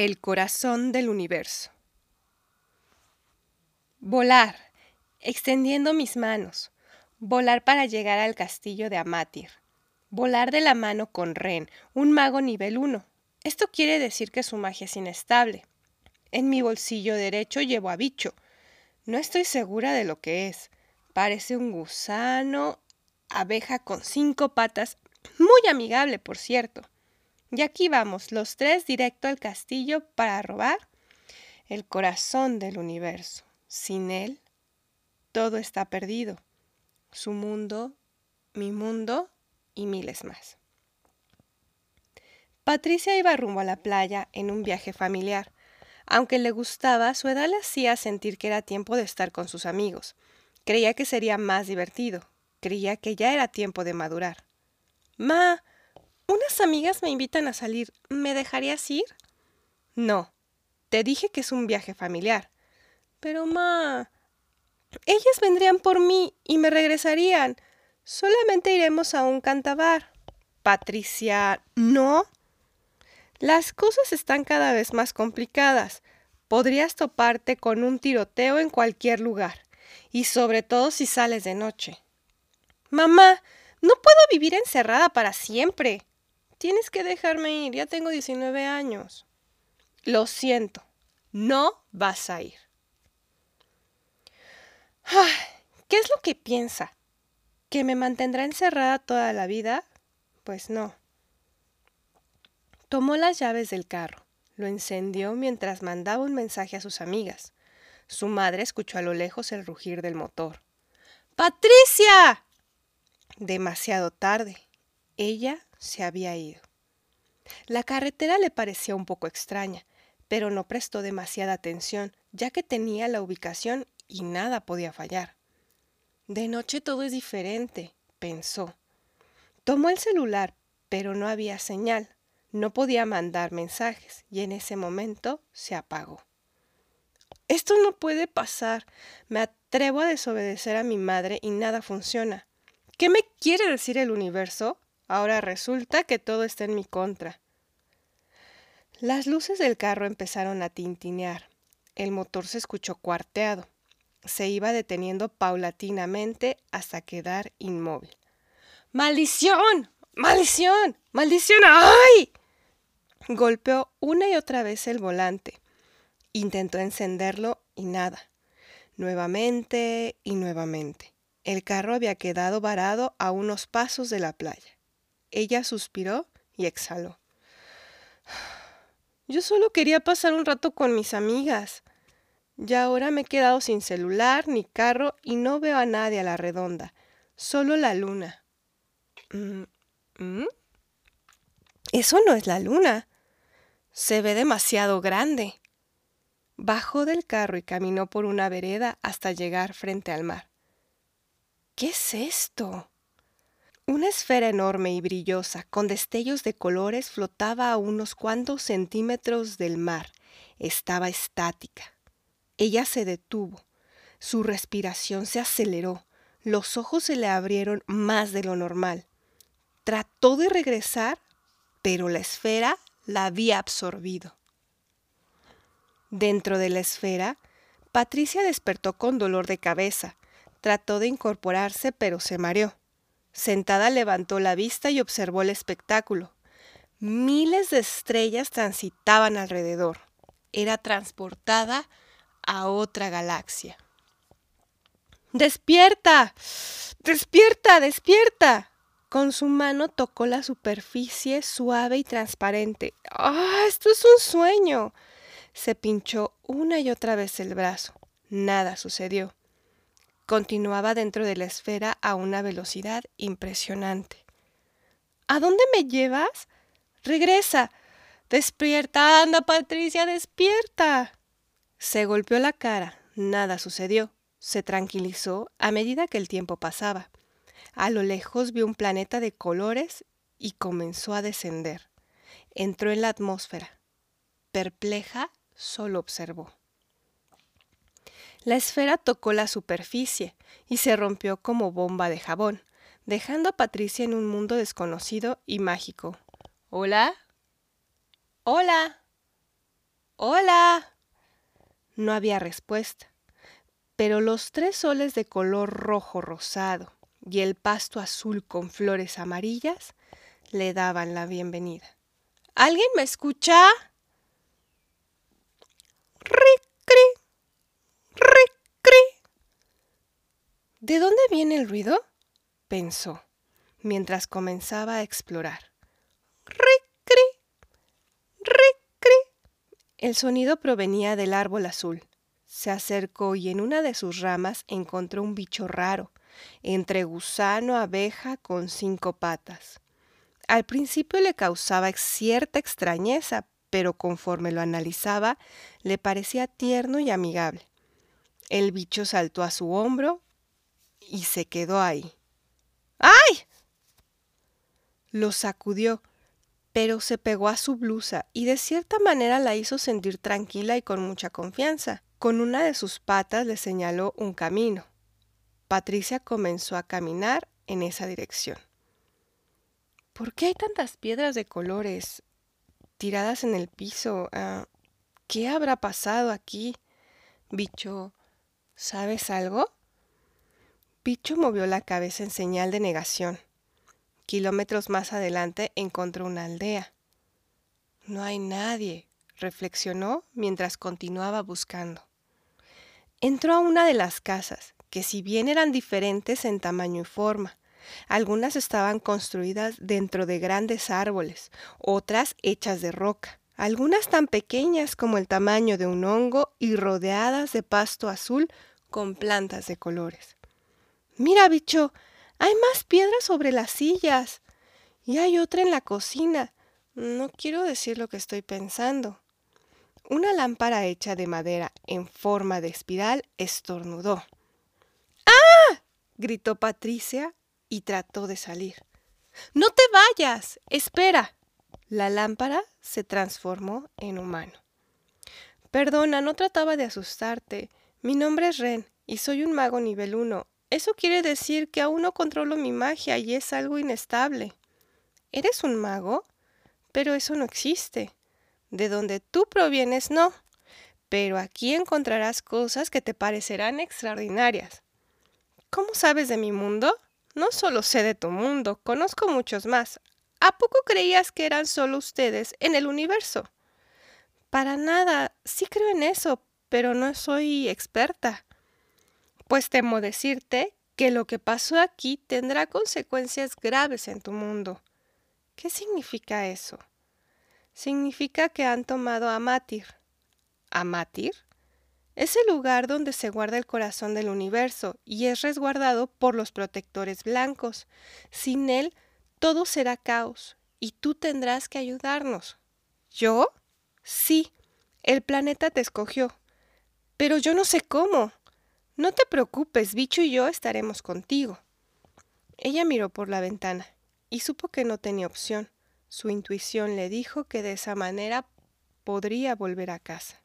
El corazón del universo. Volar, extendiendo mis manos. Volar para llegar al castillo de Amatir. Volar de la mano con Ren, un mago nivel 1. Esto quiere decir que su magia es inestable. En mi bolsillo derecho llevo a Bicho. No estoy segura de lo que es. Parece un gusano, abeja con cinco patas, muy amigable, por cierto. Y aquí vamos, los tres directo al castillo para robar el corazón del universo. Sin él, todo está perdido. Su mundo, mi mundo y miles más. Patricia iba rumbo a la playa en un viaje familiar. Aunque le gustaba, su edad le hacía sentir que era tiempo de estar con sus amigos. Creía que sería más divertido. Creía que ya era tiempo de madurar. Ma, unas amigas me invitan a salir. ¿Me dejarías ir? No. Te dije que es un viaje familiar. Pero, ma. Ellas vendrían por mí y me regresarían. Solamente iremos a un cantabar. Patricia, no. Las cosas están cada vez más complicadas. Podrías toparte con un tiroteo en cualquier lugar, y sobre todo si sales de noche. Mamá, no puedo vivir encerrada para siempre. Tienes que dejarme ir, ya tengo 19 años. Lo siento, no vas a ir. ¿Qué es lo que piensa? ¿Que me mantendrá encerrada toda la vida? Pues no. Tomó las llaves del carro, lo encendió mientras mandaba un mensaje a sus amigas. Su madre escuchó a lo lejos el rugir del motor. ¡Patricia! Demasiado tarde. Ella se había ido. La carretera le parecía un poco extraña, pero no prestó demasiada atención, ya que tenía la ubicación y nada podía fallar. De noche todo es diferente, pensó. Tomó el celular, pero no había señal. No podía mandar mensajes y en ese momento se apagó. Esto no puede pasar. Me atrevo a desobedecer a mi madre y nada funciona. ¿Qué me quiere decir el universo? Ahora resulta que todo está en mi contra. Las luces del carro empezaron a tintinear. El motor se escuchó cuarteado. Se iba deteniendo paulatinamente hasta quedar inmóvil. ¡Maldición! ¡Maldición! ¡Maldición! ¡Ay! Golpeó una y otra vez el volante. Intentó encenderlo y nada. Nuevamente y nuevamente. El carro había quedado varado a unos pasos de la playa. Ella suspiró y exhaló. Yo solo quería pasar un rato con mis amigas. Ya ahora me he quedado sin celular ni carro y no veo a nadie a la redonda, solo la luna. Mm, ¿Mm? Eso no es la luna. Se ve demasiado grande. Bajó del carro y caminó por una vereda hasta llegar frente al mar. ¿Qué es esto? Una esfera enorme y brillosa, con destellos de colores, flotaba a unos cuantos centímetros del mar. Estaba estática. Ella se detuvo. Su respiración se aceleró. Los ojos se le abrieron más de lo normal. Trató de regresar, pero la esfera la había absorbido. Dentro de la esfera, Patricia despertó con dolor de cabeza. Trató de incorporarse, pero se mareó. Sentada levantó la vista y observó el espectáculo. Miles de estrellas transitaban alrededor. Era transportada a otra galaxia. ¡Despierta! ¡Despierta! ¡Despierta! Con su mano tocó la superficie suave y transparente. ¡Ah! esto es un sueño. Se pinchó una y otra vez el brazo. Nada sucedió. Continuaba dentro de la esfera a una velocidad impresionante. ¿A dónde me llevas? Regresa. Despierta, anda, Patricia, despierta. Se golpeó la cara. Nada sucedió. Se tranquilizó a medida que el tiempo pasaba. A lo lejos vio un planeta de colores y comenzó a descender. Entró en la atmósfera. Perpleja, solo observó. La esfera tocó la superficie y se rompió como bomba de jabón, dejando a Patricia en un mundo desconocido y mágico. ¿Hola? ¿Hola? Hola. No había respuesta, pero los tres soles de color rojo rosado y el pasto azul con flores amarillas le daban la bienvenida. ¿Alguien me escucha? ¡Ricri! ¡Ricri! ¿De dónde viene el ruido? pensó, mientras comenzaba a explorar. ¡Ricri! ¡Ricri! El sonido provenía del árbol azul. Se acercó y en una de sus ramas encontró un bicho raro, entre gusano, abeja, con cinco patas. Al principio le causaba cierta extrañeza, pero conforme lo analizaba, le parecía tierno y amigable. El bicho saltó a su hombro y se quedó ahí. ¡Ay! Lo sacudió, pero se pegó a su blusa y de cierta manera la hizo sentir tranquila y con mucha confianza. Con una de sus patas le señaló un camino. Patricia comenzó a caminar en esa dirección. ¿Por qué hay tantas piedras de colores tiradas en el piso? Ah, ¿Qué habrá pasado aquí? Bicho, ¿sabes algo? Bicho movió la cabeza en señal de negación. Kilómetros más adelante encontró una aldea. No hay nadie, reflexionó mientras continuaba buscando. Entró a una de las casas que si bien eran diferentes en tamaño y forma, algunas estaban construidas dentro de grandes árboles, otras hechas de roca, algunas tan pequeñas como el tamaño de un hongo y rodeadas de pasto azul con plantas de colores. Mira, bicho, hay más piedras sobre las sillas. Y hay otra en la cocina. No quiero decir lo que estoy pensando. Una lámpara hecha de madera en forma de espiral estornudó gritó Patricia y trató de salir. No te vayas. Espera. La lámpara se transformó en humano. Perdona, no trataba de asustarte. Mi nombre es Ren y soy un mago nivel 1. Eso quiere decir que aún no controlo mi magia y es algo inestable. ¿Eres un mago? Pero eso no existe. De donde tú provienes, no. Pero aquí encontrarás cosas que te parecerán extraordinarias. ¿Cómo sabes de mi mundo? No solo sé de tu mundo, conozco muchos más. ¿A poco creías que eran solo ustedes en el universo? Para nada, sí creo en eso, pero no soy experta. Pues temo decirte que lo que pasó aquí tendrá consecuencias graves en tu mundo. ¿Qué significa eso? Significa que han tomado a Matir. ¿A Matir? Es el lugar donde se guarda el corazón del universo y es resguardado por los protectores blancos. Sin él, todo será caos y tú tendrás que ayudarnos. ¿Yo? Sí, el planeta te escogió. Pero yo no sé cómo. No te preocupes, bicho y yo estaremos contigo. Ella miró por la ventana y supo que no tenía opción. Su intuición le dijo que de esa manera podría volver a casa.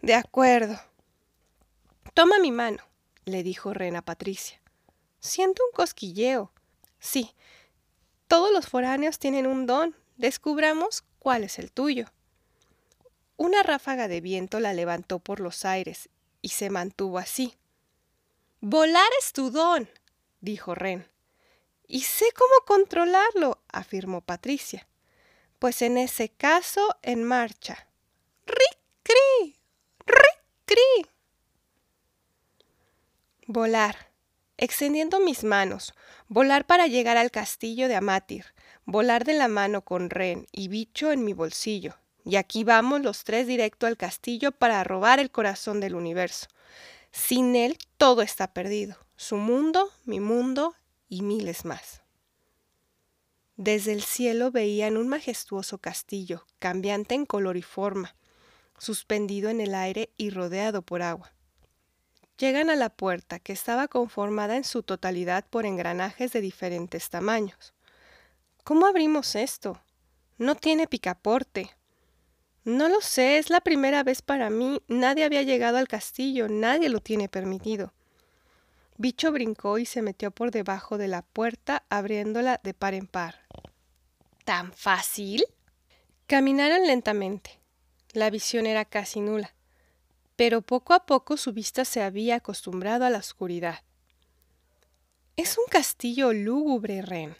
De acuerdo. Toma mi mano, le dijo Rena Patricia. Siento un cosquilleo. Sí, todos los foráneos tienen un don. Descubramos cuál es el tuyo. Una ráfaga de viento la levantó por los aires y se mantuvo así. Volar es tu don, dijo Ren. Y sé cómo controlarlo, afirmó Patricia. Pues en ese caso, en marcha. ¡Ric, ¡Cri! Volar, extendiendo mis manos, volar para llegar al castillo de Amatir, volar de la mano con Ren y Bicho en mi bolsillo. Y aquí vamos los tres directo al castillo para robar el corazón del universo. Sin él todo está perdido, su mundo, mi mundo y miles más. Desde el cielo veían un majestuoso castillo, cambiante en color y forma, suspendido en el aire y rodeado por agua. Llegan a la puerta, que estaba conformada en su totalidad por engranajes de diferentes tamaños. ¿Cómo abrimos esto? No tiene picaporte. No lo sé, es la primera vez para mí. Nadie había llegado al castillo, nadie lo tiene permitido. Bicho brincó y se metió por debajo de la puerta, abriéndola de par en par. ¿Tan fácil? Caminaron lentamente. La visión era casi nula, pero poco a poco su vista se había acostumbrado a la oscuridad. Es un castillo lúgubre, Ren.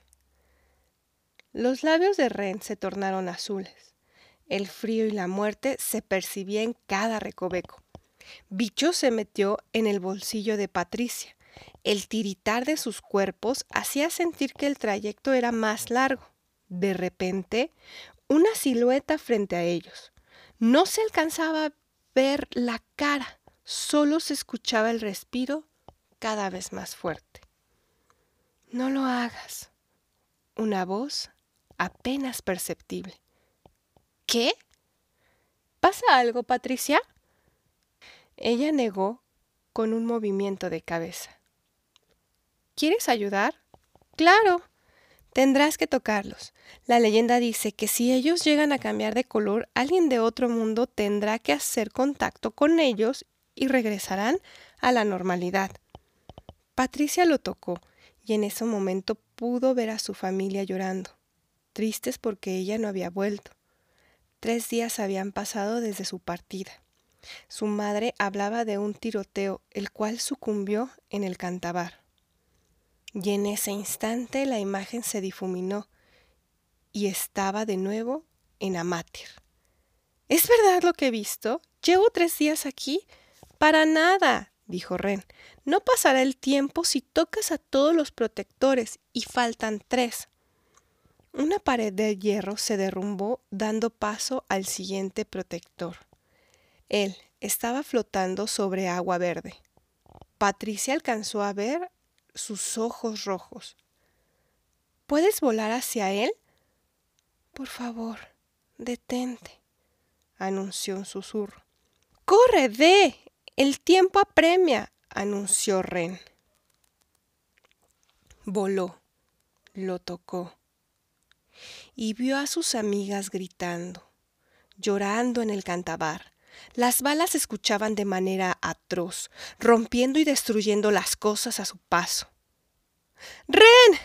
Los labios de Ren se tornaron azules. El frío y la muerte se percibía en cada recoveco. Bicho se metió en el bolsillo de Patricia. El tiritar de sus cuerpos hacía sentir que el trayecto era más largo. De repente, una silueta frente a ellos. No se alcanzaba a ver la cara, solo se escuchaba el respiro cada vez más fuerte. No lo hagas. Una voz apenas perceptible. ¿Qué? ¿Pasa algo, Patricia? Ella negó con un movimiento de cabeza. ¿Quieres ayudar? Claro. Tendrás que tocarlos. La leyenda dice que si ellos llegan a cambiar de color, alguien de otro mundo tendrá que hacer contacto con ellos y regresarán a la normalidad. Patricia lo tocó y en ese momento pudo ver a su familia llorando, tristes porque ella no había vuelto. Tres días habían pasado desde su partida. Su madre hablaba de un tiroteo, el cual sucumbió en el cantabar. Y en ese instante la imagen se difuminó y estaba de nuevo en Amatir. ¿Es verdad lo que he visto? Llevo tres días aquí. Para nada, dijo Ren. No pasará el tiempo si tocas a todos los protectores y faltan tres. Una pared de hierro se derrumbó dando paso al siguiente protector. Él estaba flotando sobre agua verde. Patricia alcanzó a ver sus ojos rojos. ¿Puedes volar hacia él? Por favor, detente, anunció un susurro. ¡Corre, ve! El tiempo apremia, anunció Ren. Voló, lo tocó y vio a sus amigas gritando, llorando en el cantabar. Las balas escuchaban de manera atroz, rompiendo y destruyendo las cosas a su paso. ¡Ren!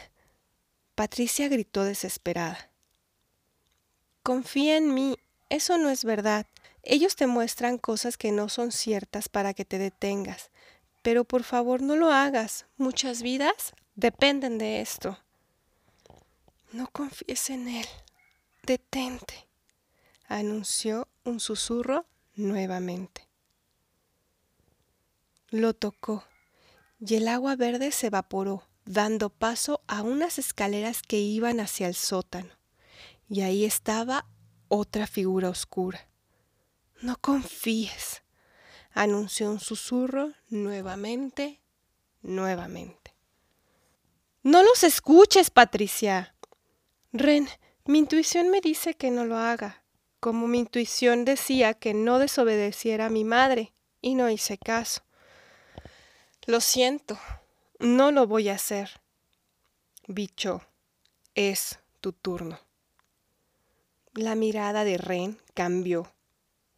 Patricia gritó desesperada. Confía en mí, eso no es verdad. Ellos te muestran cosas que no son ciertas para que te detengas. Pero por favor no lo hagas. Muchas vidas dependen de esto. No confíes en él. Detente, anunció un susurro nuevamente. Lo tocó y el agua verde se evaporó, dando paso a unas escaleras que iban hacia el sótano. Y ahí estaba otra figura oscura. No confíes, anunció un susurro nuevamente, nuevamente. No los escuches, Patricia. Ren, mi intuición me dice que no lo haga, como mi intuición decía que no desobedeciera a mi madre, y no hice caso. Lo siento, no lo voy a hacer. Bicho, es tu turno. La mirada de Ren cambió,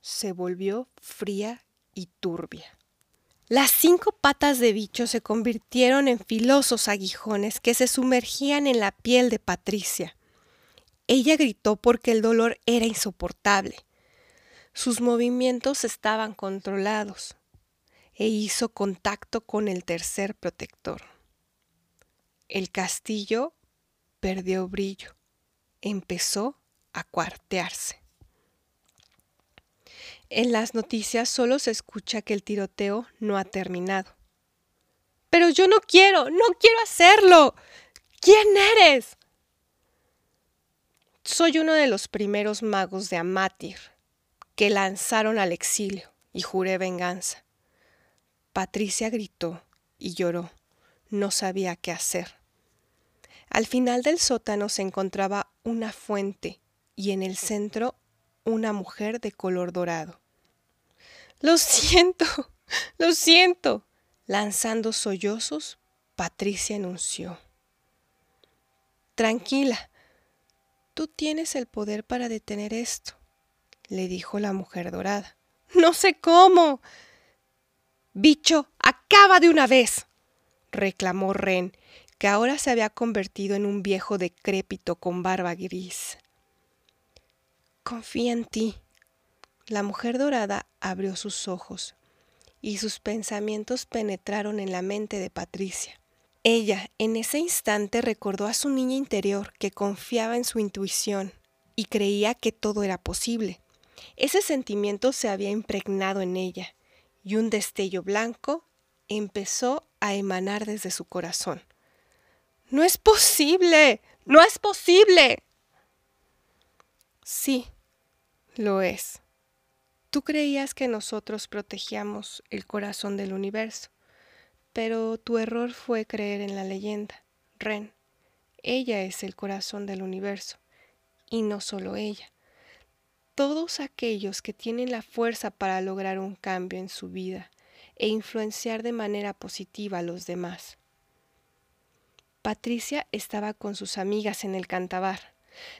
se volvió fría y turbia. Las cinco patas de bicho se convirtieron en filosos aguijones que se sumergían en la piel de Patricia. Ella gritó porque el dolor era insoportable. Sus movimientos estaban controlados e hizo contacto con el tercer protector. El castillo perdió brillo, empezó a cuartearse. En las noticias solo se escucha que el tiroteo no ha terminado. Pero yo no quiero, no quiero hacerlo. ¿Quién eres? Soy uno de los primeros magos de Amatir que lanzaron al exilio y juré venganza. Patricia gritó y lloró. No sabía qué hacer. Al final del sótano se encontraba una fuente y en el centro una mujer de color dorado. Lo siento, lo siento. Lanzando sollozos, Patricia anunció. Tranquila, Tú tienes el poder para detener esto, le dijo la mujer dorada. No sé cómo. Bicho, acaba de una vez, reclamó Ren, que ahora se había convertido en un viejo decrépito con barba gris. Confía en ti, La mujer dorada abrió sus ojos y sus pensamientos penetraron en la mente de Patricia. Ella en ese instante recordó a su niña interior que confiaba en su intuición y creía que todo era posible. Ese sentimiento se había impregnado en ella y un destello blanco empezó a emanar desde su corazón. No es posible, no es posible. Sí, lo es. Tú creías que nosotros protegíamos el corazón del universo, pero tu error fue creer en la leyenda. Ren, ella es el corazón del universo, y no solo ella. Todos aquellos que tienen la fuerza para lograr un cambio en su vida e influenciar de manera positiva a los demás. Patricia estaba con sus amigas en el cantabar.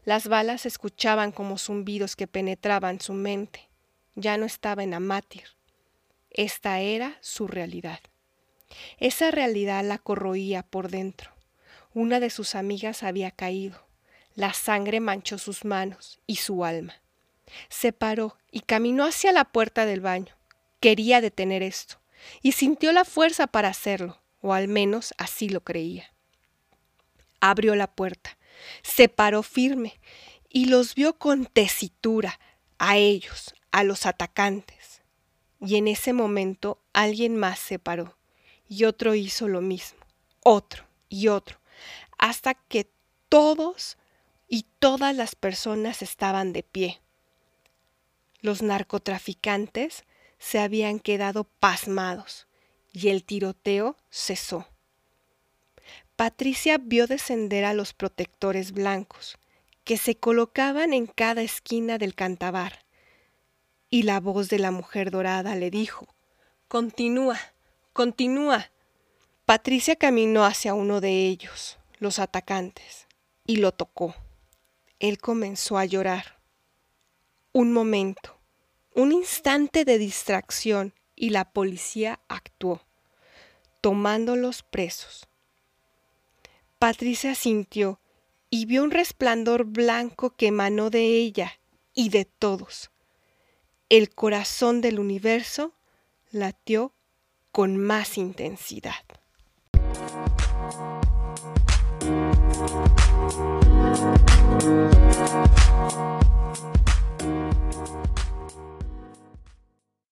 Las balas escuchaban como zumbidos que penetraban su mente ya no estaba en Amatir. Esta era su realidad. Esa realidad la corroía por dentro. Una de sus amigas había caído. La sangre manchó sus manos y su alma. Se paró y caminó hacia la puerta del baño. Quería detener esto, y sintió la fuerza para hacerlo, o al menos así lo creía. Abrió la puerta, se paró firme y los vio con tesitura, a ellos, a los atacantes. Y en ese momento alguien más se paró y otro hizo lo mismo, otro y otro, hasta que todos y todas las personas estaban de pie. Los narcotraficantes se habían quedado pasmados y el tiroteo cesó. Patricia vio descender a los protectores blancos, que se colocaban en cada esquina del cantabar, y la voz de la mujer dorada le dijo, Continúa, continúa. Patricia caminó hacia uno de ellos, los atacantes, y lo tocó. Él comenzó a llorar. Un momento, un instante de distracción y la policía actuó, tomándolos presos. Patricia sintió y vio un resplandor blanco que emanó de ella y de todos el corazón del universo latió con más intensidad.